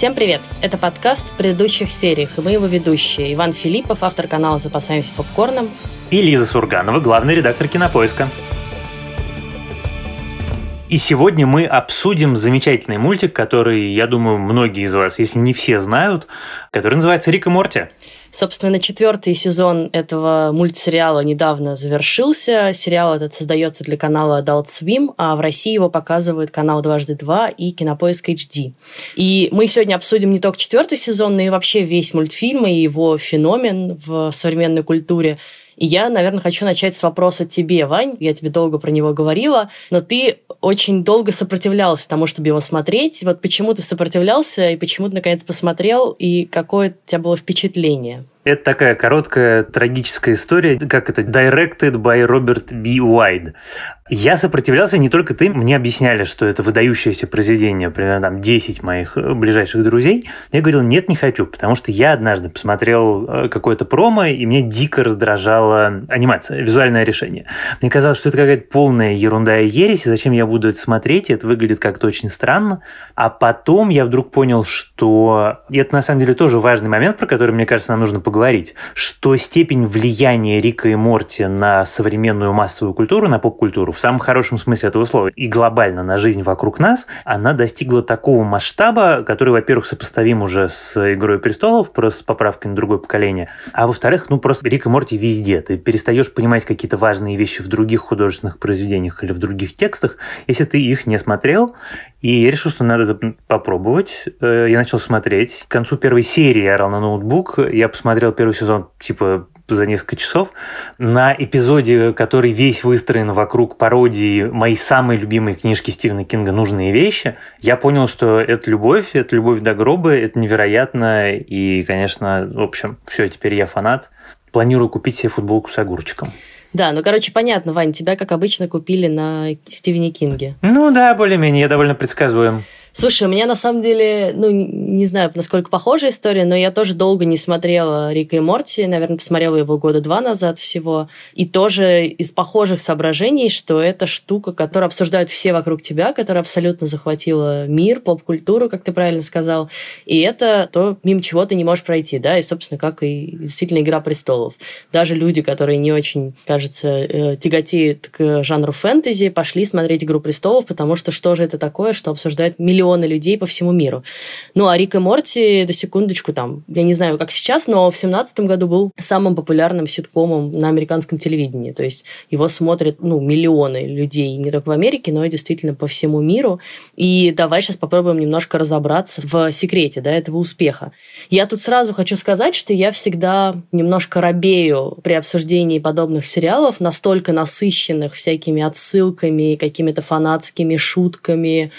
Всем привет! Это подкаст в предыдущих сериях, и мы его ведущие. Иван Филиппов, автор канала «Запасаемся попкорном». И Лиза Сурганова, главный редактор «Кинопоиска». И сегодня мы обсудим замечательный мультик, который, я думаю, многие из вас, если не все знают, который называется «Рик и Морти». Собственно, четвертый сезон этого мультсериала недавно завершился. Сериал этот создается для канала Adult Swim, а в России его показывают канал «Дважды два» и Кинопоиск HD. И мы сегодня обсудим не только четвертый сезон, но и вообще весь мультфильм и его феномен в современной культуре. И я, наверное, хочу начать с вопроса тебе, Вань. Я тебе долго про него говорила, но ты очень долго сопротивлялся тому, чтобы его смотреть. Вот почему ты сопротивлялся и почему ты, наконец, посмотрел, и какое у тебя было впечатление? Это такая короткая трагическая история, как это «Directed by Robert B. Wide». Я сопротивлялся, не только ты. Мне объясняли, что это выдающееся произведение, примерно там 10 моих э, ближайших друзей. Я говорил, нет, не хочу, потому что я однажды посмотрел э, какое-то промо, и мне дико раздражала анимация, визуальное решение. Мне казалось, что это какая-то полная ерунда и ересь, и зачем я буду это смотреть, и это выглядит как-то очень странно. А потом я вдруг понял, что и это на самом деле тоже важный момент, про который, мне кажется, нам нужно поговорить, что степень влияния Рика и Морти на современную массовую культуру, на поп-культуру, в самом хорошем смысле этого слова, и глобально на жизнь вокруг нас, она достигла такого масштаба, который, во-первых, сопоставим уже с «Игрой престолов», просто с поправкой на другое поколение, а во-вторых, ну просто Рик и Морти везде. Ты перестаешь понимать какие-то важные вещи в других художественных произведениях или в других текстах, если ты их не смотрел, и я решил, что надо попробовать. Э, я начал смотреть. К концу первой серии я орал на ноутбук. Я посмотрел первый сезон, типа, за несколько часов. На эпизоде, который весь выстроен вокруг пародии моей самой любимой книжки Стивена Кинга «Нужные вещи», я понял, что это любовь, это любовь до гроба, это невероятно. И, конечно, в общем, все, теперь я фанат. Планирую купить себе футболку с огурчиком. Да, ну, короче, понятно, Вань, тебя, как обычно, купили на Стивене Кинге. Ну да, более-менее, я довольно предсказуем. Слушай, у меня на самом деле, ну, не знаю, насколько похожая история, но я тоже долго не смотрела Рика и Морти, наверное, посмотрела его года два назад всего, и тоже из похожих соображений, что это штука, которую обсуждают все вокруг тебя, которая абсолютно захватила мир, поп-культуру, как ты правильно сказал, и это то, мимо чего ты не можешь пройти, да, и, собственно, как и действительно «Игра престолов». Даже люди, которые не очень, кажется, э, тяготеют к жанру фэнтези, пошли смотреть «Игру престолов», потому что что же это такое, что обсуждают миллионы миллионы людей по всему миру. Ну, а Рик и Морти, до секундочку, там, я не знаю, как сейчас, но в семнадцатом году был самым популярным ситкомом на американском телевидении. То есть его смотрят, ну, миллионы людей не только в Америке, но и действительно по всему миру. И давай сейчас попробуем немножко разобраться в секрете, да, этого успеха. Я тут сразу хочу сказать, что я всегда немножко робею при обсуждении подобных сериалов, настолько насыщенных всякими отсылками, какими-то фанатскими шутками,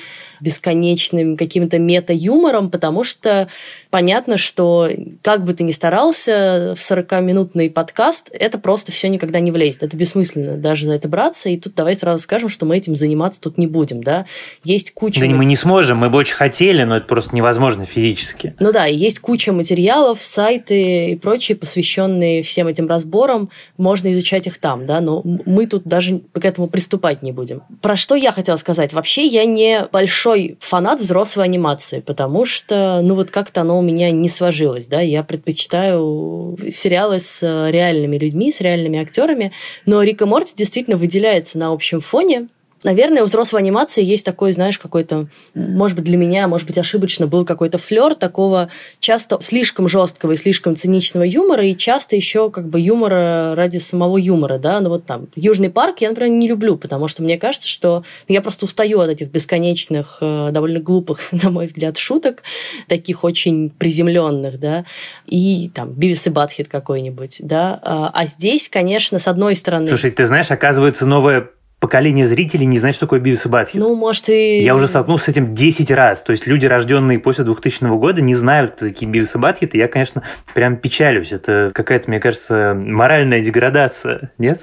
бесконечным каким-то мета-юмором, потому что понятно, что как бы ты ни старался, в 40-минутный подкаст это просто все никогда не влезет. Это бессмысленно даже за это браться. И тут давай сразу скажем, что мы этим заниматься тут не будем. Да? Есть куча... Да мы не сможем, мы бы очень хотели, но это просто невозможно физически. Ну да, есть куча материалов, сайты и прочие, посвященные всем этим разборам. Можно изучать их там, да, но мы тут даже к этому приступать не будем. Про что я хотела сказать? Вообще я не большой большой фанат взрослой анимации, потому что, ну вот как-то оно у меня не сложилось, да, я предпочитаю сериалы с реальными людьми, с реальными актерами, но Рика Морти действительно выделяется на общем фоне, Наверное, у взрослой анимации есть такой, знаешь, какой-то, может быть, для меня, может быть, ошибочно, был какой-то флер такого часто слишком жесткого и слишком циничного юмора, и часто еще как бы юмора ради самого юмора, да, ну вот там Южный парк я, например, не люблю, потому что мне кажется, что я просто устаю от этих бесконечных, э, довольно глупых, на мой взгляд, шуток, таких очень приземленных, да, и там Бивис и Батхит какой-нибудь, да, а, а здесь, конечно, с одной стороны... Слушай, ты знаешь, оказывается, новая поколение зрителей не знает, что такое Бивис и Батхит. Ну, может, и... Я уже столкнулся с этим 10 раз. То есть люди, рожденные после 2000 года, не знают, кто такие Бивис и Батхит, и я, конечно, прям печалюсь. Это какая-то, мне кажется, моральная деградация, нет?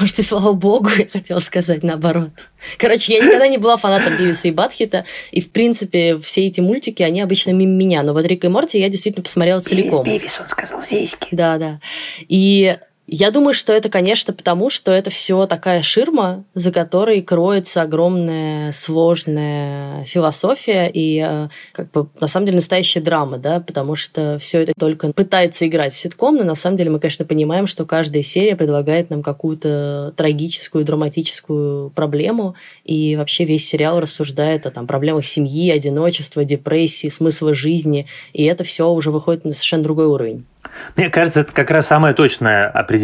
Может, и слава богу, я хотела сказать наоборот. Короче, я никогда не была фанатом Бивиса и Батхита, и, в принципе, все эти мультики, они обычно мимо меня. Но вот Рик и Морти я действительно посмотрела целиком. Бивис, он сказал зиськи. Да, да. И Я думаю, что это, конечно, потому, что это все такая ширма, за которой кроется огромная сложная философия и э, как бы на самом деле настоящая драма, да, потому что все это только пытается играть в ситком, но на самом деле мы, конечно, понимаем, что каждая серия предлагает нам какую-то трагическую, драматическую проблему, и вообще весь сериал рассуждает о там, проблемах семьи, одиночества, депрессии, смысла жизни, и это все уже выходит на совершенно другой уровень. Мне кажется, это как раз самое точное определение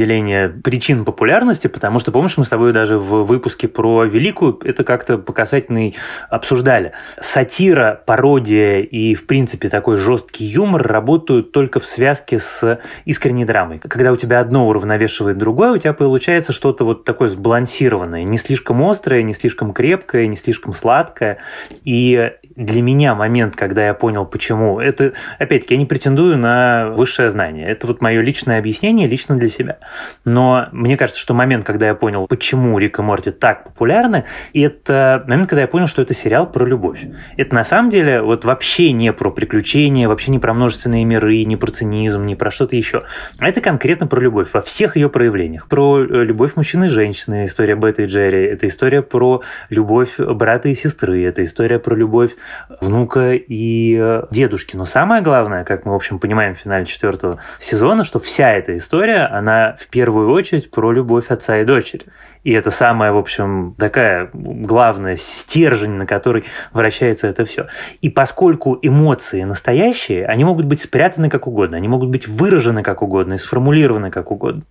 причин популярности, потому что, помнишь, мы с тобой даже в выпуске про Великую это как-то показательный обсуждали. Сатира, пародия и, в принципе, такой жесткий юмор работают только в связке с искренней драмой. Когда у тебя одно уравновешивает другое, у тебя получается что-то вот такое сбалансированное, не слишком острое, не слишком крепкое, не слишком сладкое. И для меня момент, когда я понял, почему, это, опять-таки, я не претендую на высшее знание. Это вот мое личное объяснение лично для себя. Но мне кажется, что момент, когда я понял, почему Рик и Морти так популярны, это момент, когда я понял, что это сериал про любовь. Это на самом деле вот вообще не про приключения, вообще не про множественные миры, не про цинизм, не про что-то еще. А это конкретно про любовь во всех ее проявлениях. Про э, любовь мужчины и женщины, история Бета и Джерри. Это история про любовь брата и сестры. Это история про любовь внука и э, дедушки. Но самое главное, как мы, в общем, понимаем в финале четвертого сезона, что вся эта история, она в первую очередь про любовь отца и дочери. И это самая, в общем, такая главная стержень, на который вращается это все. И поскольку эмоции настоящие, они могут быть спрятаны как угодно, они могут быть выражены как угодно и сформулированы как угодно.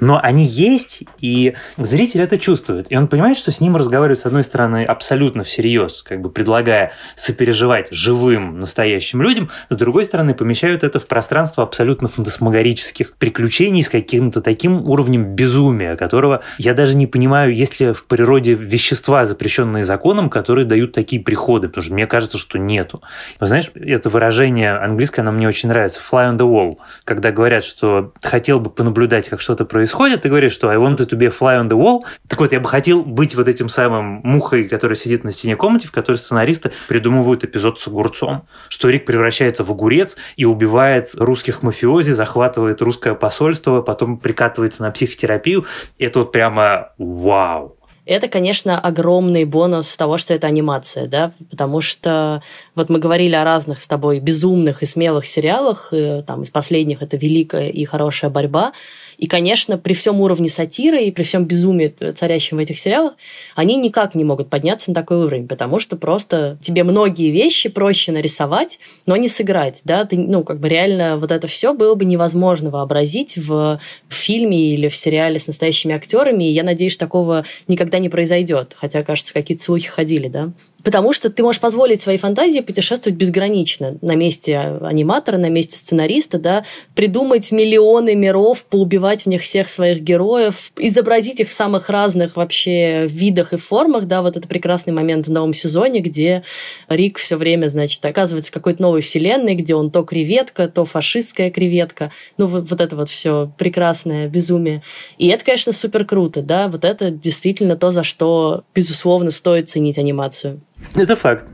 Но они есть, и зритель это чувствует. И он понимает, что с ним разговаривают, с одной стороны, абсолютно всерьез, как бы предлагая сопереживать живым, настоящим людям, с другой стороны, помещают это в пространство абсолютно фантасмагорических приключений с каким-то таким уровнем безумия, которого я даже не понимаю, есть ли в природе вещества, запрещенные законом, которые дают такие приходы, потому что мне кажется, что нету. Вы знаешь, это выражение английское, оно мне очень нравится, fly on the wall, когда говорят, что хотел бы понаблюдать, как что-то происходит, ты говоришь, что I wanted to be a fly on the wall. Так вот, я бы хотел быть вот этим самым мухой, которая сидит на стене комнате, в которой сценаристы придумывают эпизод с огурцом, что Рик превращается в огурец и убивает русских мафиози, захватывает русское посольство, потом прикатывается на психотерапию. Это вот прямо вау. Это, конечно, огромный бонус того, что это анимация, да, потому что вот мы говорили о разных с тобой безумных и смелых сериалах, и, там из последних это «Великая» и «Хорошая борьба», и, конечно, при всем уровне сатиры и при всем безумии, царящем в этих сериалах, они никак не могут подняться на такой уровень, потому что просто тебе многие вещи проще нарисовать, но не сыграть, да, ты, ну, как бы реально вот это все было бы невозможно вообразить в, в фильме или в сериале с настоящими актерами, и я надеюсь, такого никогда не произойдет, хотя, кажется, какие-то слухи ходили, да. Потому что ты можешь позволить своей фантазии путешествовать безгранично на месте аниматора, на месте сценариста, да, придумать миллионы миров, поубивать в них всех своих героев, изобразить их в самых разных вообще видах и формах, да, вот это прекрасный момент в новом сезоне, где Рик все время, значит, оказывается в какой-то новой вселенной, где он то креветка, то фашистская креветка, ну вот, вот это вот все прекрасное безумие. И это, конечно, супер круто, да, вот это действительно то, за что, безусловно, стоит ценить анимацию. Это факт.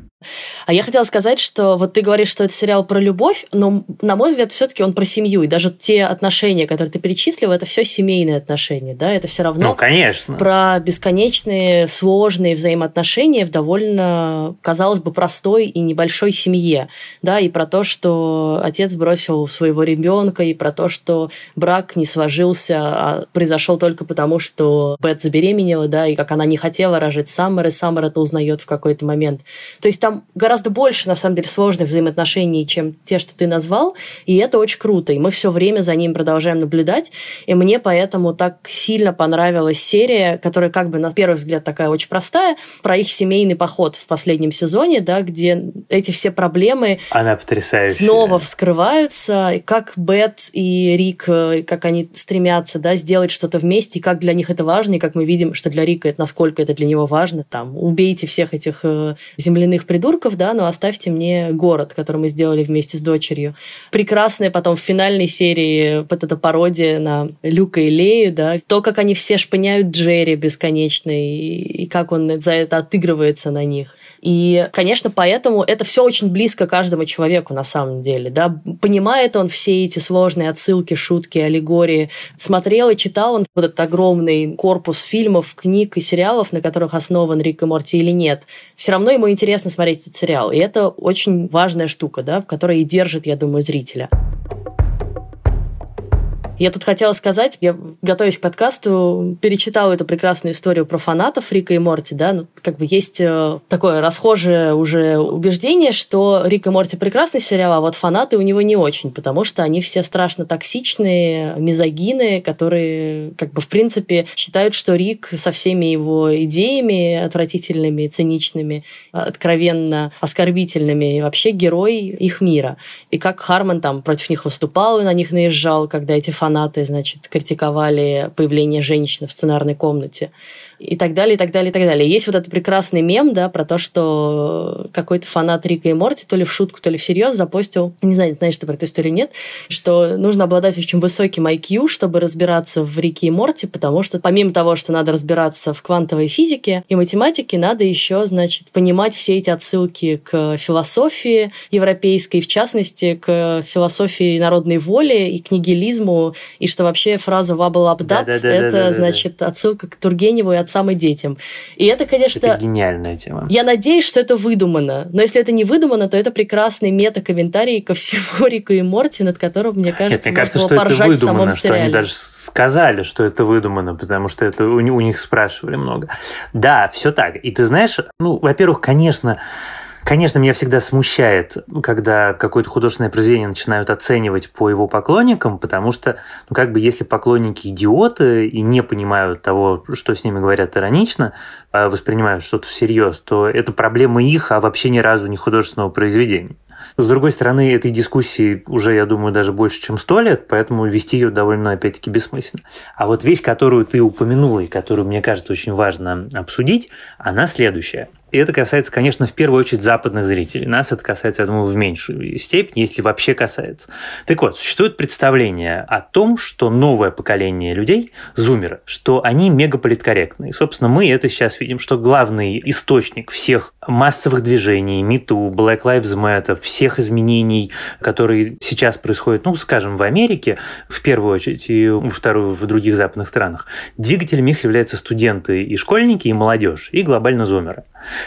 А я хотела сказать, что вот ты говоришь, что это сериал про любовь, но, на мой взгляд, все-таки он про семью. И даже те отношения, которые ты перечислил, это все семейные отношения, да, это все равно ну, конечно. про бесконечные сложные взаимоотношения в довольно, казалось бы, простой и небольшой семье, да, и про то, что отец бросил своего ребенка, и про то, что брак не сложился, а произошел только потому, что Бет забеременела, да, и как она не хотела рожать Саммер, и Саммер это узнает в какой-то момент. То есть там там гораздо больше, на самом деле, сложных взаимоотношений, чем те, что ты назвал, и это очень круто, и мы все время за ним продолжаем наблюдать, и мне поэтому так сильно понравилась серия, которая как бы на первый взгляд такая очень простая, про их семейный поход в последнем сезоне, да, где эти все проблемы Она потрясающая. снова вскрываются, и как Бет и Рик, э, как они стремятся, да, сделать что-то вместе, и как для них это важно, и как мы видим, что для Рика это, насколько это для него важно, там, убейте всех этих э, земляных придурков, придурков, да, но оставьте мне город, который мы сделали вместе с дочерью. Прекрасная потом в финальной серии вот эта пародия на Люка и Лею, да, то, как они все шпыняют Джерри бесконечно, и, и как он за это отыгрывается на них. И, конечно, поэтому это все очень близко каждому человеку на самом деле. Да? Понимает он все эти сложные отсылки, шутки, аллегории. Смотрел и читал он вот этот огромный корпус фильмов, книг и сериалов, на которых основан Рик и Морти или нет. Все равно ему интересно смотреть этот сериал. И это очень важная штука, да, которая и держит, я думаю, зрителя. Я тут хотела сказать, я, готовясь к подкасту, перечитала эту прекрасную историю про фанатов Рика и Морти, да, ну, как бы есть э, такое расхожее уже убеждение, что Рик и Морти прекрасный сериал, а вот фанаты у него не очень, потому что они все страшно токсичные, мизогины, которые, как бы, в принципе, считают, что Рик со всеми его идеями отвратительными, циничными, откровенно оскорбительными, и вообще герой их мира. И как Харман там против них выступал и на них наезжал, когда эти фанаты, значит, критиковали появление женщины в сценарной комнате и так далее, и так далее, и так далее. Есть вот этот прекрасный мем, да, про то, что какой-то фанат Рика и Морти то ли в шутку, то ли всерьез запостил, не знаю, знаешь ты про эту историю нет, что нужно обладать очень высоким IQ, чтобы разбираться в Рике и Морти, потому что помимо того, что надо разбираться в квантовой физике и математике, надо еще, значит, понимать все эти отсылки к философии европейской, в частности, к философии народной воли и к нигилизму, и что вообще фраза да, да, да, это, значит, отсылка к Тургеневу и отцам и детям. И это, конечно... Это гениальная тема. Я надеюсь, что это выдумано. Но если это не выдумано, то это прекрасный мета-комментарий ко всему Рику и Морти, над которым, мне кажется, Нет, мне кажется, что это выдумано, что они даже сказали, что это выдумано, потому что это у, у них спрашивали много. Да, все так. И ты знаешь, ну, во-первых, конечно, Конечно, меня всегда смущает, когда какое-то художественное произведение начинают оценивать по его поклонникам, потому что, ну, как бы, если поклонники идиоты и не понимают того, что с ними говорят иронично, а воспринимают что-то всерьез, то это проблема их, а вообще ни разу не художественного произведения. С другой стороны, этой дискуссии уже, я думаю, даже больше, чем сто лет, поэтому вести ее довольно, опять-таки, бессмысленно. А вот вещь, которую ты упомянула и которую, мне кажется, очень важно обсудить, она следующая – и это касается, конечно, в первую очередь западных зрителей. Нас это касается, я думаю, в меньшую степень, если вообще касается. Так вот, существует представление о том, что новое поколение людей, зумеры, что они мегаполиткорректны. Собственно, мы это сейчас видим, что главный источник всех массовых движений, МИТУ, Black Lives Matter, всех изменений, которые сейчас происходят, ну, скажем, в Америке, в первую очередь, и во вторую в других западных странах, двигателями их являются студенты и школьники, и молодежь, и глобально зумеры.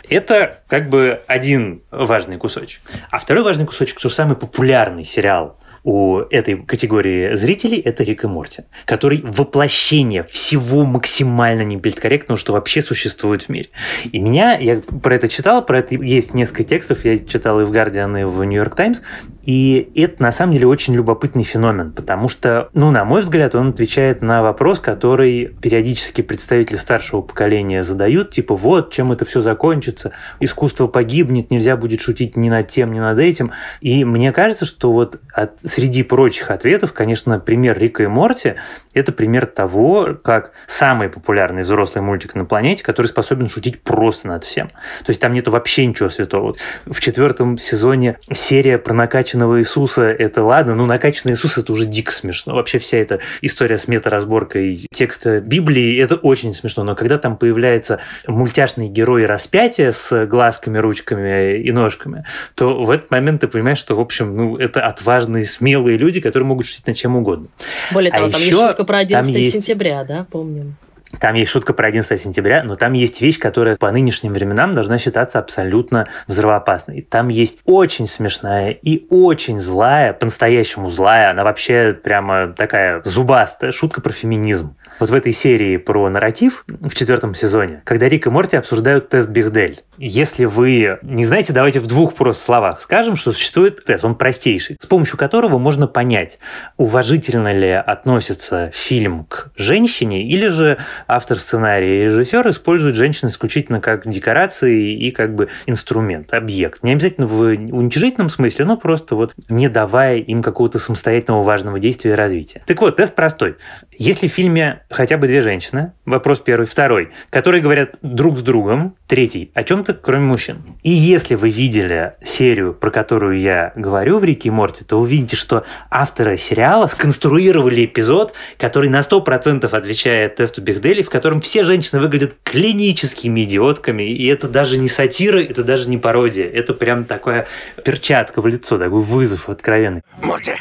Это как бы один важный кусочек. А второй важный кусочек, что самый популярный сериал у этой категории зрителей это Рик и Морти, который воплощение всего максимально неполиткорректного, что вообще существует в мире. И меня, я про это читал, про это есть несколько текстов, я читал и в Guardian, и в York Times, и это на самом деле очень любопытный феномен, потому что, ну, на мой взгляд, он отвечает на вопрос, который периодически представители старшего поколения задают, типа, вот, чем это все закончится, искусство погибнет, нельзя будет шутить ни над тем, ни над этим. И мне кажется, что вот от среди прочих ответов, конечно, пример Рика и Морти – это пример того, как самый популярный взрослый мультик на планете, который способен шутить просто над всем. То есть там нет вообще ничего святого. В четвертом сезоне серия про накачанного Иисуса – это ладно, но накачанный Иисус – это уже дико смешно. Вообще вся эта история с метаразборкой текста Библии – это очень смешно. Но когда там появляется мультяшный герой распятия с глазками, ручками и ножками, то в этот момент ты понимаешь, что, в общем, ну, это отважный, смелый смелые люди, которые могут шутить над чем угодно. Более того, а там еще, есть шутка про 11 есть... сентября, да, помним. Там есть шутка про 11 сентября, но там есть вещь, которая по нынешним временам должна считаться абсолютно взрывоопасной. Там есть очень смешная и очень злая, по-настоящему злая, она вообще прямо такая зубастая шутка про феминизм. Вот в этой серии про нарратив в четвертом сезоне, когда Рик и Морти обсуждают тест Бихдель. Если вы не знаете, давайте в двух просто словах скажем, что существует тест, он простейший, с помощью которого можно понять, уважительно ли относится фильм к женщине, или же автор сценария и режиссер используют женщин исключительно как декорации и как бы инструмент, объект. Не обязательно в уничижительном смысле, но просто вот не давая им какого-то самостоятельного важного действия и развития. Так вот, тест простой. Если в фильме хотя бы две женщины, вопрос первый, второй, которые говорят друг с другом, Третий. О чем-то, кроме мужчин. И если вы видели серию, про которую я говорю в Рике и Морте, то увидите, что авторы сериала сконструировали эпизод, который на 100% отвечает тесту Бихдели, в котором все женщины выглядят клиническими идиотками. И это даже не сатира, это даже не пародия. Это прям такая перчатка в лицо, такой вызов откровенный. Морти,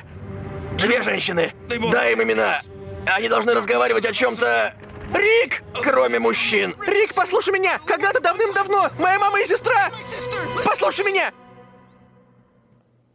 две женщины. Дай им имена. Они должны разговаривать о чем-то Рик! Кроме мужчин. Рик, послушай меня! Когда-то давным-давно моя мама и сестра... Послушай меня!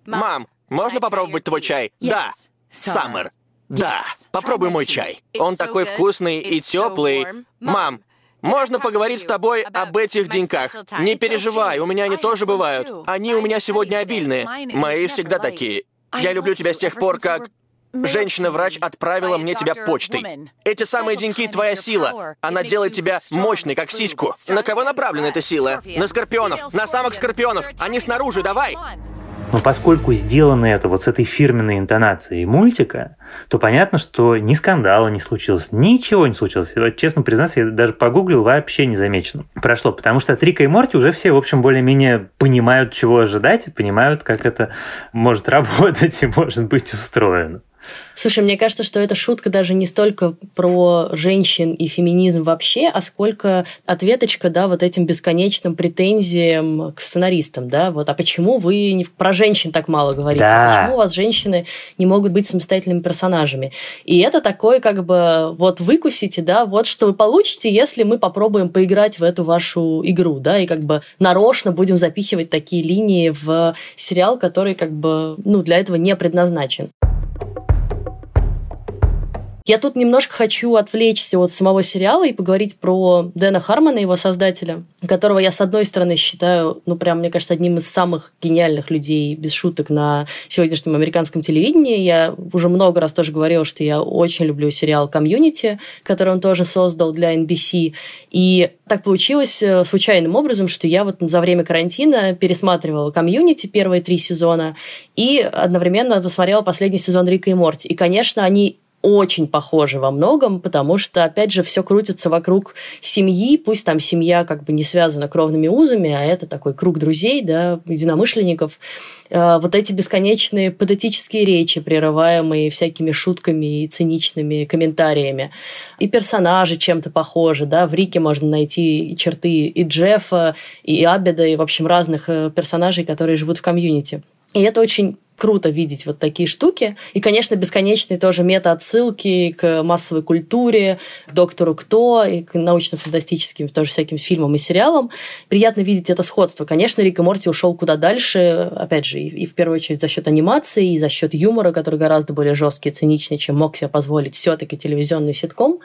Мам, можно попробовать твой чай? Да. Саммер. Да. Попробуй мой чай. Он такой вкусный и теплый. Мам, можно поговорить с тобой об этих деньках. Не переживай, у меня они тоже бывают. Они у меня сегодня обильные. Мои всегда такие. Я люблю тебя с тех пор, как... Женщина-врач отправила мне тебя почтой. Эти самые деньги — твоя сила. Она делает тебя мощной, как сиську. На кого направлена эта сила? На скорпионов. На самых скорпионов. Они снаружи, давай! Но поскольку сделано это вот с этой фирменной интонацией мультика, то понятно, что ни скандала не случилось, ничего не случилось. Вот, честно признаться, я даже погуглил, вообще не замечено прошло, потому что от Рика и Морти уже все, в общем, более-менее понимают, чего ожидать, и понимают, как это может работать и может быть устроено. Слушай, мне кажется, что эта шутка даже не столько про женщин и феминизм вообще, а сколько ответочка, да, вот этим бесконечным претензиям к сценаристам, да, вот, а почему вы не про женщин так мало говорите? Да. Почему у вас женщины не могут быть самостоятельными персонажами? И это такое, как бы, вот выкусите, да, вот что вы получите, если мы попробуем поиграть в эту вашу игру, да, и как бы нарочно будем запихивать такие линии в сериал, который как бы, ну, для этого не предназначен. Я тут немножко хочу отвлечься от самого сериала и поговорить про Дэна Хармона, его создателя, которого я, с одной стороны, считаю, ну, прям, мне кажется, одним из самых гениальных людей, без шуток, на сегодняшнем американском телевидении. Я уже много раз тоже говорила, что я очень люблю сериал «Комьюнити», который он тоже создал для NBC. И так получилось э, случайным образом, что я вот за время карантина пересматривала «Комьюнити» первые три сезона и одновременно посмотрела последний сезон «Рика и Морти». И, конечно, они очень похожи во многом, потому что, опять же, все крутится вокруг семьи, пусть там семья как бы не связана кровными узами, а это такой круг друзей, да, единомышленников. Э, вот эти бесконечные патетические речи, прерываемые всякими шутками и циничными комментариями. И персонажи чем-то похожи, да, в Рике можно найти черты и Джеффа, и Абеда, и, в общем, разных э, персонажей, которые живут в комьюнити. И это очень круто видеть вот такие штуки. И, конечно, бесконечные тоже мета-отсылки к массовой культуре, к «Доктору Кто» и к научно-фантастическим тоже всяким фильмам и сериалам. Приятно видеть это сходство. Конечно, Рик и Морти ушел куда дальше, опять же, и, в первую очередь за счет анимации, и за счет юмора, который гораздо более жесткий и циничный, чем мог себе позволить все-таки телевизионный ситком.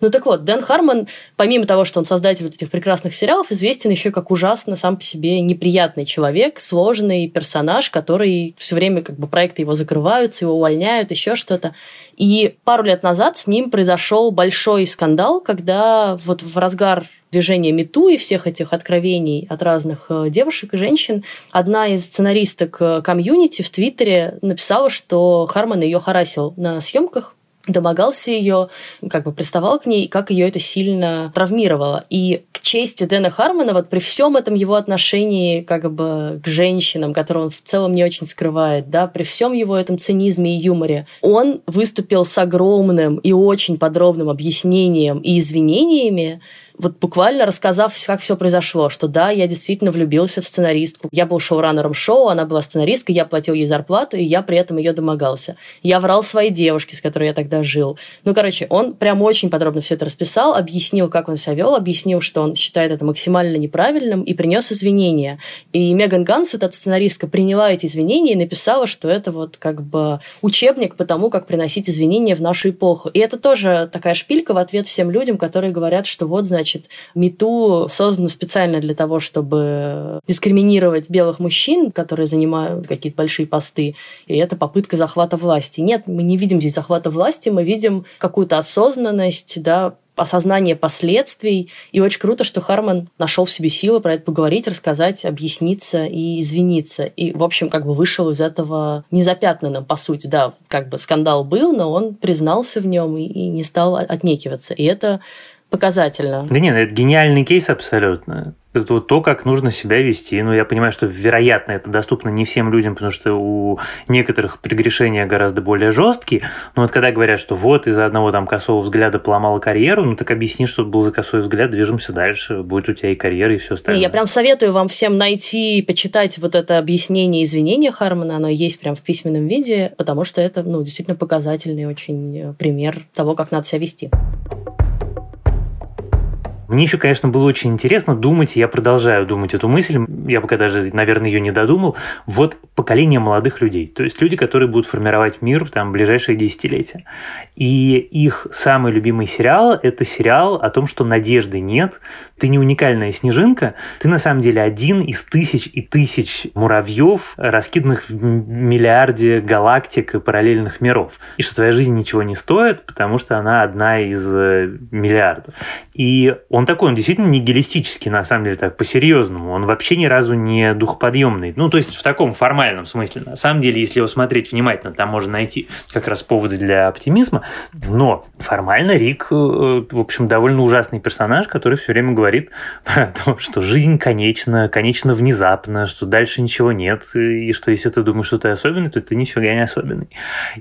Ну так вот, Дэн Хармон, помимо того, что он создатель вот этих прекрасных сериалов, известен еще как ужасно сам по себе неприятный человек, сложный персонаж, который все время как бы проекты его закрываются, его увольняют, еще что-то. И пару лет назад с ним произошел большой скандал, когда вот в разгар движения Мету и всех этих откровений от разных э, девушек и женщин, одна из сценаристок э, комьюнити в Твиттере написала, что Харман ее харасил на съемках, домогался ее, как бы приставал к ней, как ее это сильно травмировало. И к чести Дэна Хармона, вот при всем этом его отношении как бы к женщинам, которые он в целом не очень скрывает, да, при всем его этом цинизме и юморе, он выступил с огромным и очень подробным объяснением и извинениями вот буквально рассказав, как все произошло, что да, я действительно влюбился в сценаристку. Я был шоураннером шоу, она была сценаристкой, я платил ей зарплату, и я при этом ее домогался. Я врал своей девушке, с которой я тогда жил. Ну, короче, он прям очень подробно все это расписал, объяснил, как он себя вел, объяснил, что он считает это максимально неправильным, и принес извинения. И Меган Ганс, вот эта сценаристка, приняла эти извинения и написала, что это вот как бы учебник по тому, как приносить извинения в нашу эпоху. И это тоже такая шпилька в ответ всем людям, которые говорят, что вот, значит, значит, МИТУ создано специально для того, чтобы дискриминировать белых мужчин, которые занимают какие-то большие посты, и это попытка захвата власти. Нет, мы не видим здесь захвата власти, мы видим какую-то осознанность, да, осознание последствий. И очень круто, что Харман нашел в себе силы про это поговорить, рассказать, объясниться и извиниться. И, в общем, как бы вышел из этого незапятнанным, по сути. Да, как бы скандал был, но он признался в нем и, и не стал отнекиваться. И это показательно. Да нет, это гениальный кейс абсолютно. Это вот то, как нужно себя вести. Ну, я понимаю, что, вероятно, это доступно не всем людям, потому что у некоторых прегрешения гораздо более жесткие. Но вот когда говорят, что вот из-за одного там косого взгляда поломала карьеру, ну так объясни, что это был за косой взгляд, движемся дальше, будет у тебя и карьера, и все остальное. Я прям советую вам всем найти и почитать вот это объяснение извинения Хармона. Оно есть прям в письменном виде, потому что это, ну, действительно показательный очень пример того, как надо себя вести. Мне еще, конечно, было очень интересно думать, я продолжаю думать эту мысль, я пока даже, наверное, ее не додумал, вот поколение молодых людей, то есть люди, которые будут формировать мир там, в ближайшие десятилетия. И их самый любимый сериал – это сериал о том, что надежды нет, ты не уникальная снежинка, ты на самом деле один из тысяч и тысяч муравьев, раскиданных в миллиарде галактик и параллельных миров. И что твоя жизнь ничего не стоит, потому что она одна из э, миллиардов. И он такой, он действительно нигилистический, на самом деле, так, по-серьезному. Он вообще ни разу не духоподъемный. Ну, то есть в таком формальном смысле. На самом деле, если его смотреть внимательно, там можно найти как раз поводы для оптимизма. Но формально Рик, э, в общем, довольно ужасный персонаж, который все время говорит про то, что жизнь конечна, конечна внезапно, что дальше ничего нет, и что если ты думаешь, что ты особенный, то ты нифига не особенный.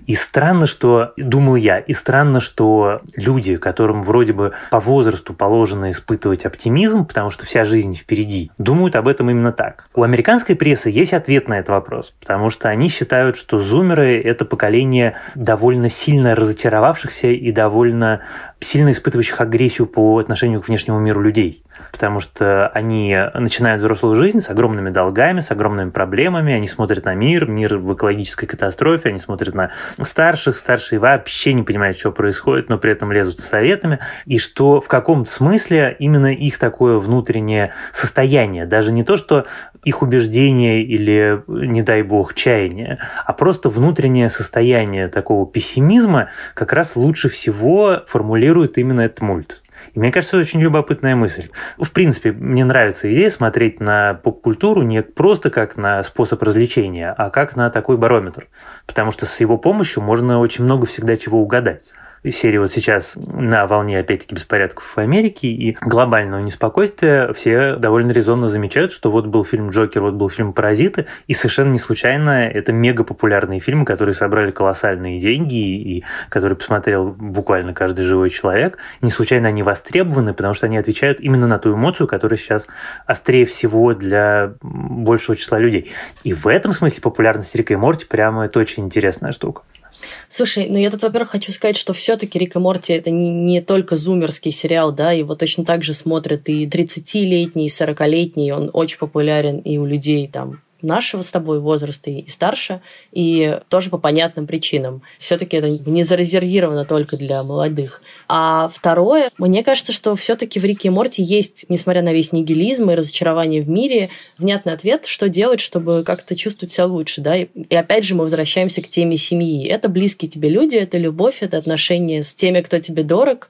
И странно, что, думал я, и странно, что люди, которым вроде бы по возрасту положено нужно испытывать оптимизм, потому что вся жизнь впереди, думают об этом именно так. У американской прессы есть ответ на этот вопрос, потому что они считают, что зумеры – это поколение довольно сильно разочаровавшихся и довольно сильно испытывающих агрессию по отношению к внешнему миру людей потому что они начинают взрослую жизнь с огромными долгами, с огромными проблемами, они смотрят на мир, мир в экологической катастрофе, они смотрят на старших, старшие вообще не понимают, что происходит, но при этом лезут с советами, и что в каком смысле именно их такое внутреннее состояние, даже не то, что их убеждение или, не дай бог, чаяние, а просто внутреннее состояние такого пессимизма как раз лучше всего формулирует именно этот мульт. И мне кажется, это очень любопытная мысль. В принципе, мне нравится идея смотреть на поп-культуру не просто как на способ развлечения, а как на такой барометр. Потому что с его помощью можно очень много всегда чего угадать серии вот сейчас на волне, опять-таки, беспорядков в Америке и глобального неспокойствия все довольно резонно замечают, что вот был фильм «Джокер», вот был фильм «Паразиты», и совершенно не случайно это мега популярные фильмы, которые собрали колоссальные деньги и которые посмотрел буквально каждый живой человек. Не случайно они востребованы, потому что они отвечают именно на ту эмоцию, которая сейчас острее всего для большего числа людей. И в этом смысле популярность Рика и Морти прямо это очень интересная штука. Слушай, ну я тут, во-первых, хочу сказать, что все-таки Рик и Морти это не, не только зумерский сериал, да, его точно так же смотрят и 30-летний, и 40-летний, он очень популярен и у людей там нашего с тобой возраста и старше, и тоже по понятным причинам. Все-таки это не зарезервировано только для молодых. А второе, мне кажется, что все-таки в Рике и Морти есть, несмотря на весь нигилизм и разочарование в мире, внятный ответ, что делать, чтобы как-то чувствовать себя лучше. Да? И, и опять же мы возвращаемся к теме семьи. Это близкие тебе люди, это любовь, это отношения с теми, кто тебе дорог,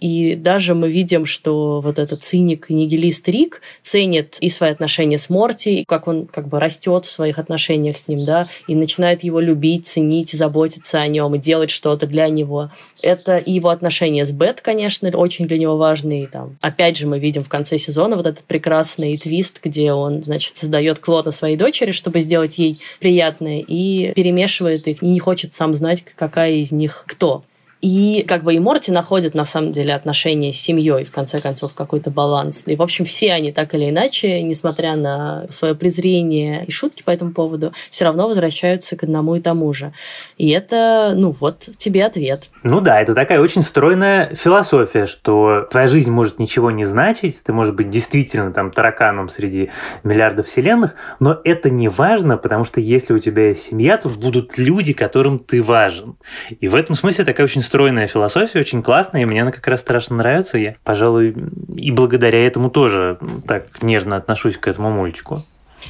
и даже мы видим, что вот этот циник и нигилист Рик ценит и свои отношения с Морти, и как он как бы растет в своих отношениях с ним, да, и начинает его любить, ценить, заботиться о нем и делать что-то для него. Это и его отношения с Бет, конечно, очень для него важные. Там, опять же, мы видим в конце сезона вот этот прекрасный твист, где он, значит, создает клона своей дочери, чтобы сделать ей приятное, и перемешивает их, и не хочет сам знать, какая из них кто. И как бы и Морти находят на самом деле отношения с семьей, в конце концов, какой-то баланс. И, в общем, все они так или иначе, несмотря на свое презрение и шутки по этому поводу, все равно возвращаются к одному и тому же. И это, ну вот, тебе ответ. Ну да, это такая очень стройная философия, что твоя жизнь может ничего не значить, ты можешь быть действительно там тараканом среди миллиардов вселенных, но это не важно, потому что если у тебя есть семья, то будут люди, которым ты важен. И в этом смысле такая очень стройная философия, очень классная, и мне она как раз страшно нравится. Я, пожалуй, и благодаря этому тоже так нежно отношусь к этому мультику.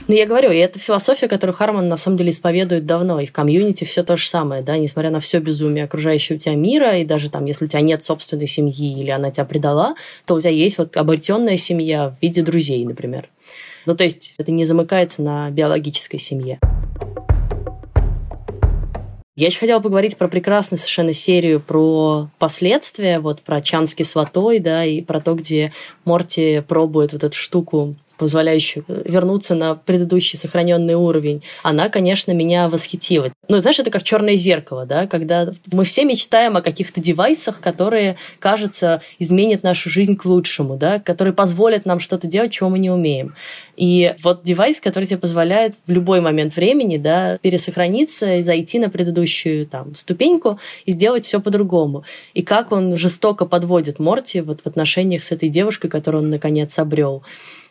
Ну, я говорю, и это философия, которую Харман на самом деле исповедует давно, и в комьюнити все то же самое, да, несмотря на все безумие окружающего тебя мира, и даже там, если у тебя нет собственной семьи или она тебя предала, то у тебя есть вот обретенная семья в виде друзей, например. Ну, то есть это не замыкается на биологической семье. Я еще хотела поговорить про прекрасную совершенно серию про последствия, вот про Чанский с Ватой, да, и про то, где Морти пробует вот эту штуку позволяющую вернуться на предыдущий сохраненный уровень, она, конечно, меня восхитила. Ну, знаешь, это как черное зеркало, да, когда мы все мечтаем о каких-то девайсах, которые, кажется, изменят нашу жизнь к лучшему, да, которые позволят нам что-то делать, чего мы не умеем. И вот девайс, который тебе позволяет в любой момент времени, да, пересохраниться и зайти на предыдущую там ступеньку и сделать все по-другому. И как он жестоко подводит Морти вот в отношениях с этой девушкой, которую он наконец обрел.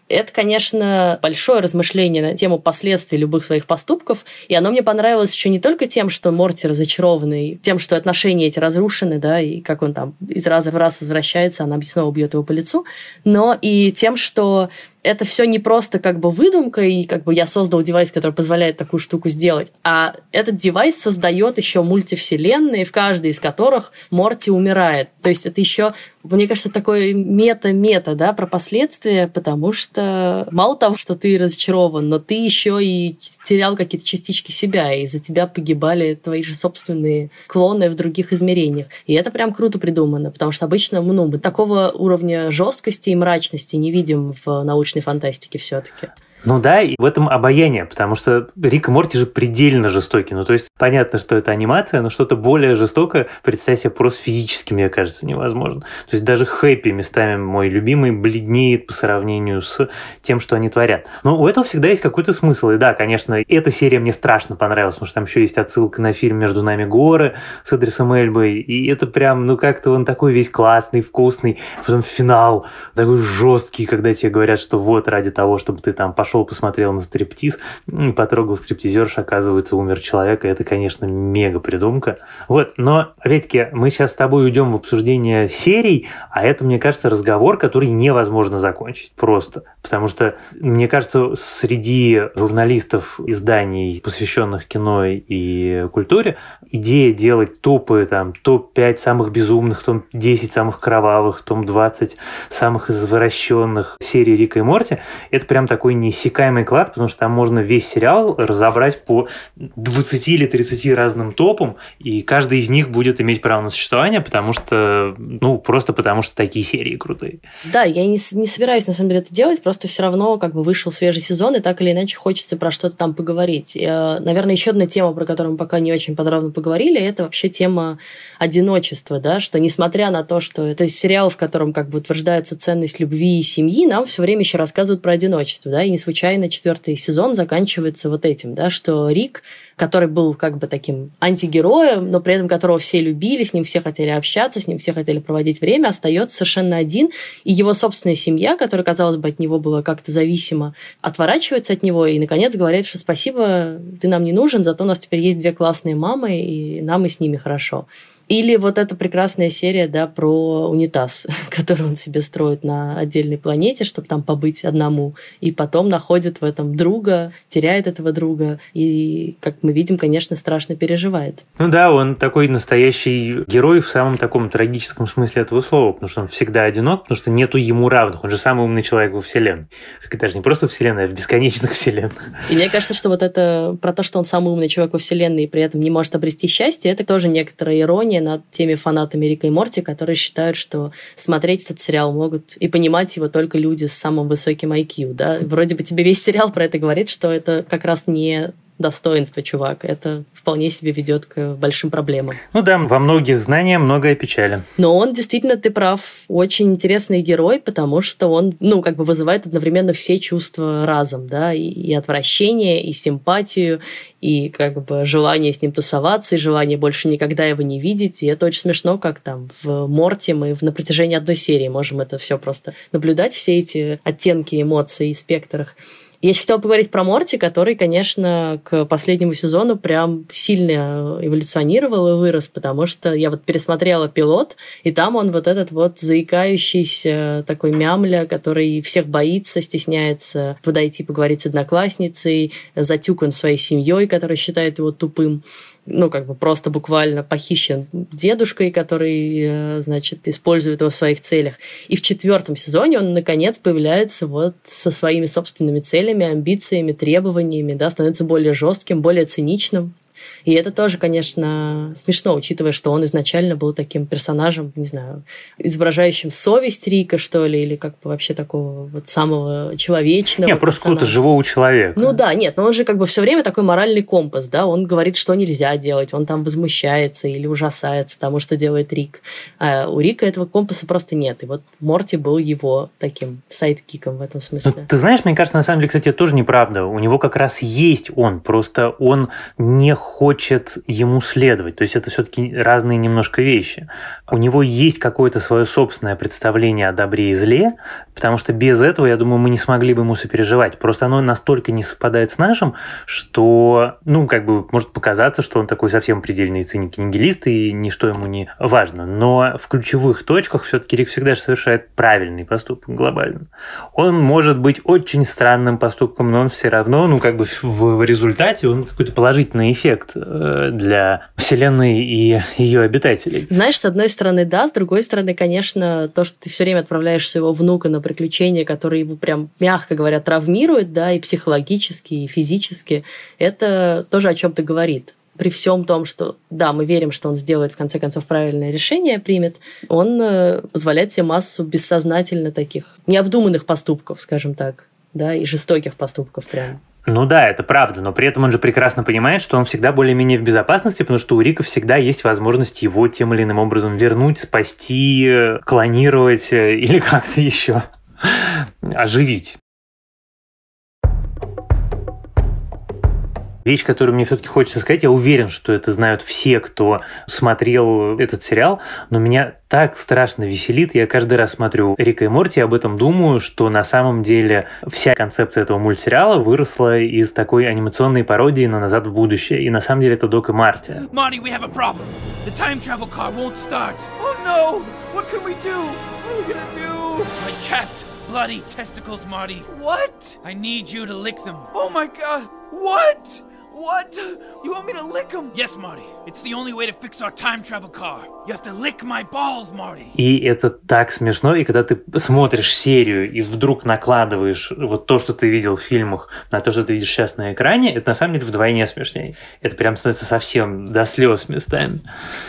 Это, конечно, большое размышление на тему последствий любых своих поступков, и оно мне понравилось еще не только тем, что Морти разочарованный, тем, что отношения эти разрушены, да, и как он там из раза в раз возвращается, она снова бьет его по лицу, но и тем, что это все не просто как бы выдумка, и как бы я создал девайс, который позволяет такую штуку сделать, а этот девайс создает еще мультивселенные, в каждой из которых Морти умирает. То есть это еще, мне кажется, такое мета-мета, да, про последствия, потому что мало того, что ты разочарован, но ты еще и терял какие-то частички себя, и из-за тебя погибали твои же собственные клоны в других измерениях. И это прям круто придумано, потому что обычно ну, мы такого уровня жесткости и мрачности не видим в научной научной фантастики все-таки. Ну да, и в этом обаяние, потому что Рик и Морти же предельно жестокий. Ну то есть понятно, что это анимация, но что-то более жестокое представить себе просто физически, мне кажется, невозможно. То есть даже Хэппи местами мой любимый бледнеет по сравнению с тем, что они творят. Но у этого всегда есть какой-то смысл. И да, конечно, эта серия мне страшно понравилась, потому что там еще есть отсылка на фильм «Между нами горы» с Адресом Эльбой. И это прям, ну как-то он такой весь классный, вкусный. Потом финал такой жесткий, когда тебе говорят, что вот ради того, чтобы ты там пошел пошел, посмотрел на стриптиз, потрогал стриптизерш, оказывается, умер человек, и это, конечно, мега придумка. Вот, но, опять-таки, мы сейчас с тобой уйдем в обсуждение серий, а это, мне кажется, разговор, который невозможно закончить просто. Потому что, мне кажется, среди журналистов изданий, посвященных кино и культуре, идея делать топы, там, топ-5 самых безумных, топ-10 самых кровавых, топ-20 самых извращенных серий Рика и Морти, это прям такой не неиссякаемый клад, потому что там можно весь сериал разобрать по 20 или 30 разным топам, и каждый из них будет иметь право на существование, потому что, ну, просто потому что такие серии крутые. Да, я не, не собираюсь, на самом деле, это делать, просто все равно как бы вышел свежий сезон, и так или иначе хочется про что-то там поговорить. И, наверное, еще одна тема, про которую мы пока не очень подробно поговорили, это вообще тема одиночества, да, что несмотря на то, что это сериал, в котором как бы утверждается ценность любви и семьи, нам все время еще рассказывают про одиночество, да, и случайно четвертый сезон заканчивается вот этим, да, что Рик, который был как бы таким антигероем, но при этом которого все любили, с ним все хотели общаться, с ним все хотели проводить время, остается совершенно один, и его собственная семья, которая, казалось бы, от него была как-то зависима, отворачивается от него и, наконец, говорит, что спасибо, ты нам не нужен, зато у нас теперь есть две классные мамы, и нам и с ними хорошо. Или вот эта прекрасная серия, да, про унитаз, который он себе строит на отдельной планете, чтобы там побыть одному. И потом находит в этом друга, теряет этого друга. И, как мы видим, конечно, страшно переживает. Ну да, он такой настоящий герой в самом таком трагическом смысле этого слова, потому что он всегда одинок, потому что нету ему равных. Он же самый умный человек во Вселенной. Даже не просто Вселенной, а в бесконечных Вселенных. И мне кажется, что вот это про то, что он самый умный человек во Вселенной и при этом не может обрести счастье, это тоже некоторая ирония ирония над теми фанатами Рика и Морти, которые считают, что смотреть этот сериал могут и понимать его только люди с самым высоким IQ. Да? Вроде бы тебе весь сериал про это говорит, что это как раз не достоинство, чувак. Это вполне себе ведет к большим проблемам. Ну да, во многих знаниях многое печали. Но он действительно, ты прав, очень интересный герой, потому что он, ну, как бы вызывает одновременно все чувства разом, да, и, и отвращение, и симпатию, и как бы желание с ним тусоваться, и желание больше никогда его не видеть. И это очень смешно, как там в Морте мы на протяжении одной серии можем это все просто наблюдать, все эти оттенки эмоций и спектрах. Я еще хотела поговорить про Морти, который, конечно, к последнему сезону прям сильно эволюционировал и вырос, потому что я вот пересмотрела пилот, и там он вот этот вот заикающийся такой мямля, который всех боится, стесняется подойти поговорить с одноклассницей, затюкан своей семьей, которая считает его тупым ну, как бы просто буквально похищен дедушкой, который, э, значит, использует его в своих целях. И в четвертом сезоне он, наконец, появляется вот со своими собственными целями, амбициями, требованиями, да, становится более жестким, более циничным. И это тоже, конечно, смешно, учитывая, что он изначально был таким персонажем, не знаю, изображающим совесть Рика, что ли, или как бы вообще такого вот самого человечного. Нет, просто какого-то живого человека. Ну да, нет, но он же как бы все время такой моральный компас, да, он говорит, что нельзя делать, он там возмущается или ужасается тому, что делает Рик. А у Рика этого компаса просто нет. И вот Морти был его таким сайдкиком в этом смысле. Ну, ты знаешь, мне кажется, на самом деле, кстати, это тоже неправда. У него как раз есть он, просто он не хочет ему следовать. То есть это все-таки разные немножко вещи. У него есть какое-то свое собственное представление о добре и зле, потому что без этого, я думаю, мы не смогли бы ему сопереживать. Просто оно настолько не совпадает с нашим, что, ну, как бы может показаться, что он такой совсем предельный циник и нигилист, и ничто ему не важно. Но в ключевых точках все-таки Рик всегда же совершает правильный поступок глобально. Он может быть очень странным поступком, но он все равно, ну, как бы в результате он какой-то положительный эффект э, для Вселенной и ее обитателей. Знаешь, с одной стороны, да, с другой стороны, конечно, то, что ты все время отправляешь своего внука на приключения, которые его прям, мягко говоря, травмируют, да, и психологически, и физически, это тоже о чем-то говорит при всем том, что, да, мы верим, что он сделает, в конце концов, правильное решение, примет, он э, позволяет себе массу бессознательно таких необдуманных поступков, скажем так, да, и жестоких поступков прям. Ну да, это правда, но при этом он же прекрасно понимает, что он всегда более-менее в безопасности, потому что у Рика всегда есть возможность его тем или иным образом вернуть, спасти, э, клонировать э, или как-то еще оживить. Вещь, которую мне все-таки хочется сказать, я уверен, что это знают все, кто смотрел этот сериал, но меня так страшно веселит. Я каждый раз смотрю Рика и Морти и об этом думаю, что на самом деле вся концепция этого мультсериала выросла из такой анимационной пародии на «Назад в будущее». И на самом деле это Док и Марти. Marty, we have a problem. The time travel car won't start. Oh no! What can we do? What are we gonna do? My chapped, bloody testicles, Marty. What? I need you to lick them. Oh my god! What? What? You want me to lick him? Yes, Marty. It's the only way to fix our time travel car. You have to lick my balls, Marty. И это так смешно, и когда ты смотришь серию и вдруг накладываешь вот то, что ты видел в фильмах, на то, что ты видишь сейчас на экране, это на самом деле вдвойне смешнее. Это прям становится совсем до слез местами.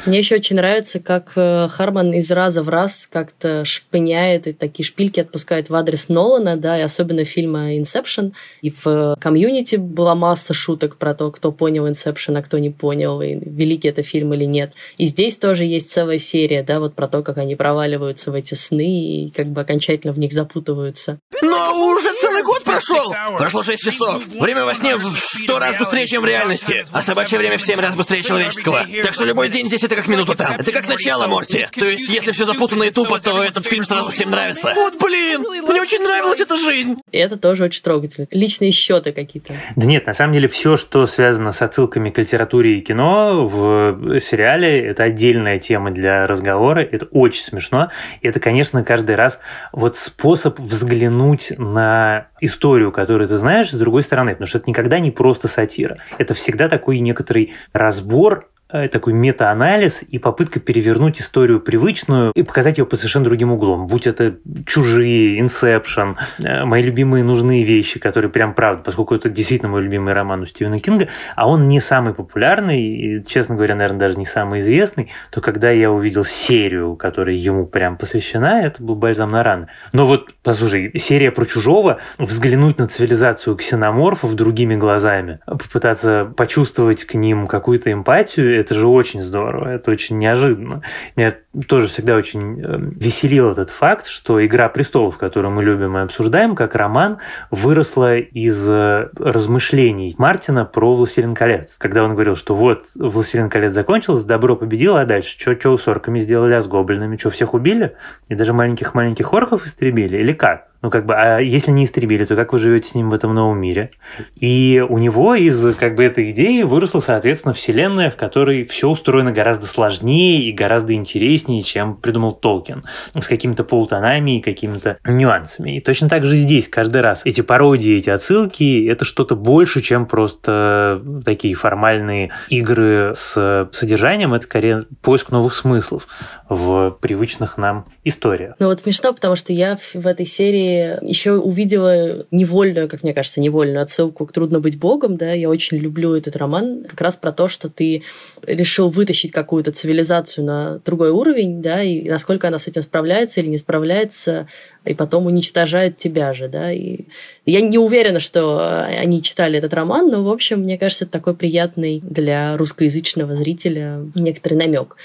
Мне еще очень нравится, как э, Харман из раза в раз как-то шпыняет и такие шпильки отпускает в адрес Нолана, да, и особенно фильма «Инсепшн». И в комьюнити была масса шуток про то, кто понял «Инсепшн», а кто не понял, и великий это фильм или нет. И здесь тоже есть целая серия, да, вот про то, как они проваливаются в эти сны и как бы окончательно в них запутываются. Но уже целый год прошел! Прошло 6 часов. Время во сне в сто раз быстрее, чем в реальности. А собачье время в 7 раз быстрее человеческого. Так что любой день здесь это как минута там. Это как начало, Морти. То есть, если все запутанно и тупо, то этот фильм сразу всем нравится. Вот блин! Мне очень нравилась эта жизнь! И это тоже очень трогательно. Личные счеты какие-то. Да нет, на самом деле все, что связано с отсылками к литературе и кино в сериале, это отдельная тема для разговора. Это очень смешно. И это, конечно, каждый раз вот способ взглянуть на историю, которую ты знаешь, с другой стороны, потому что это никогда не просто сатира. Это всегда такой некоторый разбор такой метаанализ и попытка перевернуть историю привычную и показать ее по совершенно другим углом. Будь это «Чужие», «Инсепшн», э, мои любимые нужные вещи, которые прям правда, поскольку это действительно мой любимый роман у Стивена Кинга, а он не самый популярный и, честно говоря, наверное, даже не самый известный, то когда я увидел серию, которая ему прям посвящена, это был бальзам на раны. Но вот, послушай, серия про чужого, взглянуть на цивилизацию ксеноморфов другими глазами, попытаться почувствовать к ним какую-то эмпатию, это же очень здорово, это очень неожиданно. Меня тоже всегда очень э, веселил этот факт, что «Игра престолов», которую мы любим и обсуждаем, как роман, выросла из э, размышлений Мартина про «Властелин колец». Когда он говорил, что вот «Властелин колец» закончился, добро победило, а дальше что, что с орками сделали, а с гоблинами, что, всех убили? И даже маленьких-маленьких орков истребили? Или как? Ну, как бы, а если не истребили, то как вы живете с ним в этом новом мире? И у него из как бы этой идеи выросла, соответственно, вселенная, в которой все устроено гораздо сложнее и гораздо интереснее интереснее, чем придумал Толкин, с какими-то полутонами и какими-то нюансами. И точно так же здесь каждый раз эти пародии, эти отсылки, это что-то больше, чем просто такие формальные игры с содержанием, это скорее поиск новых смыслов в привычных нам историях. Ну вот смешно, потому что я в этой серии еще увидела невольную, как мне кажется, невольную отсылку к «Трудно быть богом», да, я очень люблю этот роман, как раз про то, что ты решил вытащить какую-то цивилизацию на другой уровень, да, и насколько она с этим справляется или не справляется, и потом уничтожает тебя же, да, и я не уверена, что они читали этот роман, но, в общем, мне кажется, это такой приятный для русскоязычного зрителя некоторый намек.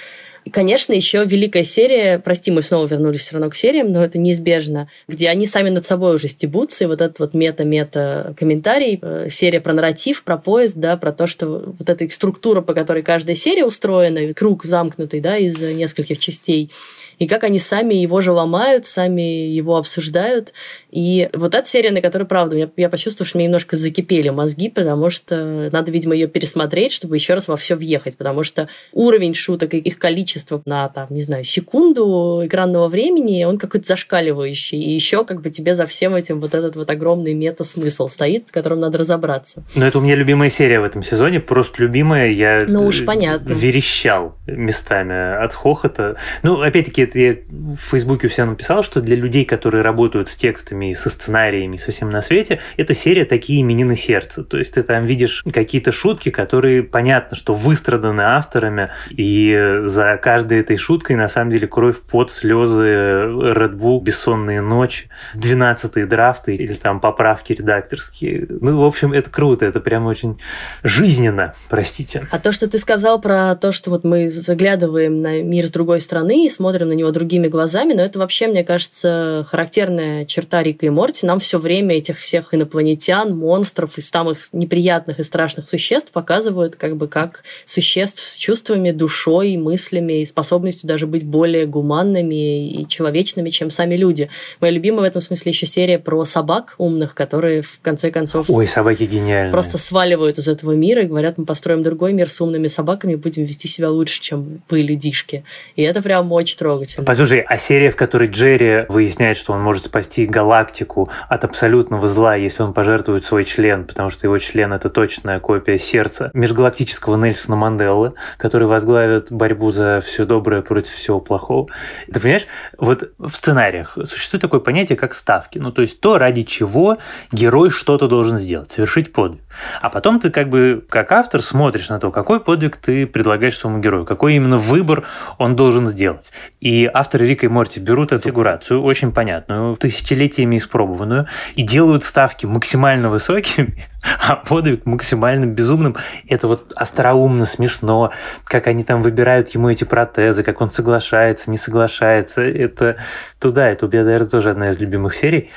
И, конечно, еще великая серия, прости, мы снова вернулись все равно к сериям, но это неизбежно, где они сами над собой уже стебутся, и вот этот вот мета-мета комментарий, э, серия про нарратив, про поезд, да, про то, что вот эта структура, по которой каждая серия устроена, круг замкнутый, да, из нескольких частей, и как они сами его же ломают, сами его обсуждают. И вот эта серия, на которой, правда, я, я почувствовала, что мне немножко закипели мозги, потому что надо, видимо, ее пересмотреть, чтобы еще раз во все въехать, потому что уровень шуток и их количество на, там, не знаю, секунду экранного времени, он какой-то зашкаливающий. И еще как бы тебе за всем этим вот этот вот огромный мета-смысл стоит, с которым надо разобраться. Но это у меня любимая серия в этом сезоне, просто любимая. Я ну уж понятно. верещал местами от хохота. Ну, опять-таки, это я в Фейсбуке у себя написал, что для людей, которые работают с текстами и со сценариями, со всем на свете, эта серия такие именины сердца. То есть ты там видишь какие-то шутки, которые понятно, что выстраданы авторами, и за каждой этой шуткой на самом деле кровь, пот, слезы, Red Bull, бессонные ночи, 12 драфты или там поправки редакторские. Ну, в общем, это круто, это прям очень жизненно, простите. А то, что ты сказал про то, что вот мы заглядываем на мир с другой стороны и смотрим на него другими глазами, но это вообще, мне кажется, характерная черта Рика и Морти. Нам все время этих всех инопланетян, монстров и самых неприятных и страшных существ показывают как бы как существ с чувствами, душой, мыслями и способностью даже быть более гуманными и человечными, чем сами люди. Моя любимая в этом смысле еще серия про собак умных, которые в конце концов... Ой, собаки гениальные. Просто сваливают из этого мира и говорят, мы построим другой мир с умными собаками и будем вести себя лучше, чем вы, людишки. И это прям очень трогательно допустим. Послушай, а серия, в которой Джерри выясняет, что он может спасти галактику от абсолютного зла, если он пожертвует свой член, потому что его член — это точная копия сердца межгалактического Нельсона Манделлы, который возглавит борьбу за все доброе против всего плохого. Ты понимаешь, вот в сценариях существует такое понятие, как ставки. Ну, то есть то, ради чего герой что-то должен сделать, совершить подвиг. А потом ты как бы, как автор, смотришь на то, какой подвиг ты предлагаешь своему герою, какой именно выбор он должен сделать. И авторы Рика и Морти берут эту фигурацию, очень понятную, тысячелетиями испробованную, и делают ставки максимально высокими, а подвиг максимально безумным. Это вот остроумно, смешно, как они там выбирают ему эти протезы, как он соглашается, не соглашается. Это туда, это у меня, наверное, тоже одна из любимых серий.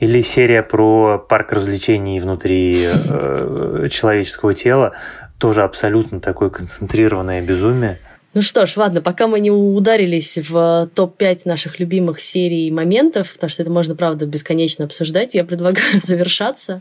Или серия про парк развлечений внутри э, человеческого тела. Тоже абсолютно такое концентрированное безумие. Ну что ж, ладно, пока мы не ударились в топ-5 наших любимых серий и моментов, потому что это можно, правда, бесконечно обсуждать, я предлагаю завершаться.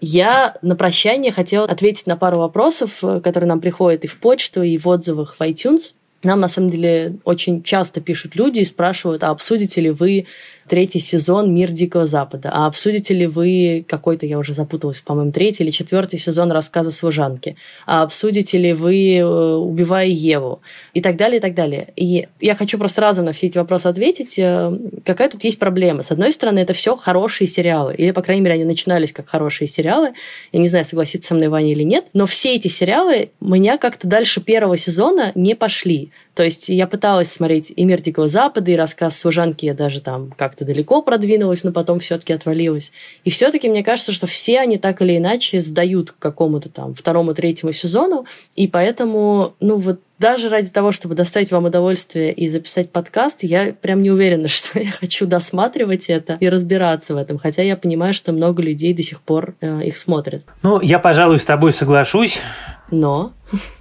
Я на прощание хотела ответить на пару вопросов, э, которые нам приходят и в почту, и в отзывах в iTunes. Нам, на самом деле, очень часто пишут люди и спрашивают, а обсудите ли вы третий сезон «Мир Дикого Запада». А обсудите ли вы какой-то, я уже запуталась, по-моему, третий или четвертый сезон рассказа «Служанки»? А обсудите ли вы э, «Убивая Еву?» И так далее, и так далее. И я хочу просто разом на все эти вопросы ответить. Э, какая тут есть проблема? С одной стороны, это все хорошие сериалы. Или, по крайней мере, они начинались как хорошие сериалы. Я не знаю, согласится со мной Ваня или нет. Но все эти сериалы меня как-то дальше первого сезона не пошли. То есть я пыталась смотреть и «Мир Дикого Запада», и рассказ «Служанки» я даже там как-то далеко продвинулась, но потом все-таки отвалилась. И все-таки мне кажется, что все они так или иначе сдают к какому-то там второму, третьему сезону, и поэтому, ну вот даже ради того, чтобы доставить вам удовольствие и записать подкаст, я прям не уверена, что я хочу досматривать это и разбираться в этом. Хотя я понимаю, что много людей до сих пор э, их смотрят. Ну, я, пожалуй, с тобой соглашусь. Но?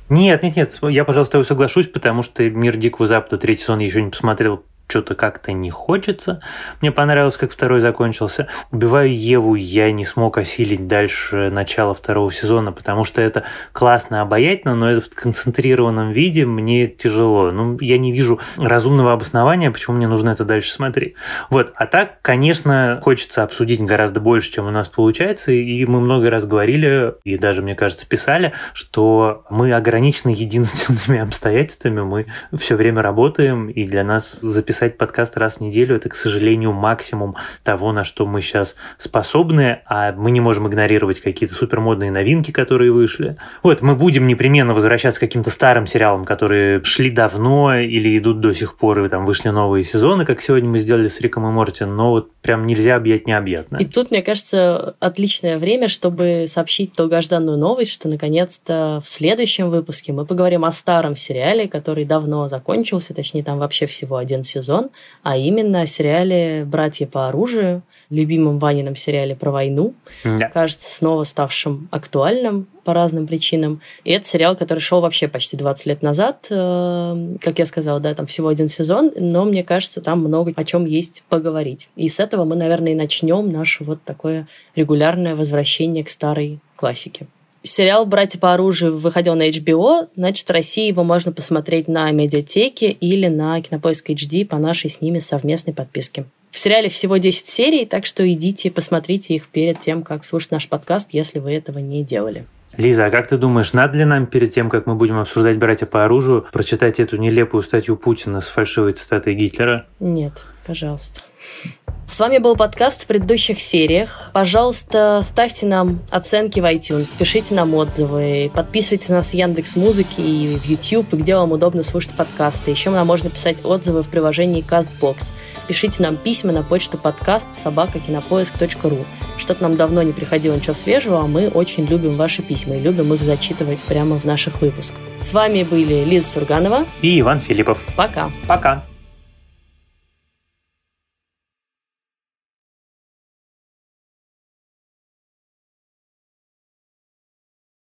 Нет, нет, нет, я, пожалуйста, соглашусь, потому что «Мир Дикого Запада» третий сезон я еще не посмотрел что-то как-то не хочется. Мне понравилось, как второй закончился. «Убиваю Еву» я не смог осилить дальше начала второго сезона, потому что это классно, обаятельно, но это в концентрированном виде мне тяжело. Ну, я не вижу разумного обоснования, почему мне нужно это дальше смотреть. Вот. А так, конечно, хочется обсудить гораздо больше, чем у нас получается, и мы много раз говорили, и даже, мне кажется, писали, что мы ограничены единственными обстоятельствами, мы все время работаем, и для нас записать подкаст раз в неделю – это, к сожалению, максимум того, на что мы сейчас способны, а мы не можем игнорировать какие-то супермодные новинки, которые вышли. Вот, мы будем непременно возвращаться к каким-то старым сериалам, которые шли давно или идут до сих пор, и там вышли новые сезоны, как сегодня мы сделали с Риком и Морти, но вот прям нельзя объять необъятно. И тут, мне кажется, отличное время, чтобы сообщить долгожданную новость, что наконец-то в следующем выпуске мы поговорим о старом сериале, который давно закончился, точнее, там вообще всего один сезон, а именно о сериале «Братья по оружию», любимом Ванином сериале про войну, да. кажется, снова ставшим актуальным по разным причинам. И это сериал, который шел вообще почти 20 лет назад. Э, как я сказала, да, там всего один сезон, но мне кажется, там много о чем есть поговорить. И с этого мы, наверное, и начнем наше вот такое регулярное возвращение к старой классике. Сериал «Братья по оружию» выходил на HBO, значит, в России его можно посмотреть на медиатеке или на Кинопоиск HD по нашей с ними совместной подписке. В сериале всего 10 серий, так что идите посмотрите их перед тем, как слушать наш подкаст, если вы этого не делали. Лиза, а как ты думаешь, надо ли нам перед тем, как мы будем обсуждать «Братья по оружию», прочитать эту нелепую статью Путина с фальшивой цитатой Гитлера? Нет, пожалуйста. С вами был подкаст в предыдущих сериях. Пожалуйста, ставьте нам оценки в iTunes, пишите нам отзывы, подписывайтесь на нас в Яндекс Музыке и в YouTube, и где вам удобно слушать подкасты. Еще нам можно писать отзывы в приложении CastBox. Пишите нам письма на почту подкаст собакакинопоиск.ру. Что-то нам давно не приходило ничего свежего, а мы очень любим ваши письма и любим их зачитывать прямо в наших выпусках. С вами были Лиза Сурганова и Иван Филиппов. Пока. Пока.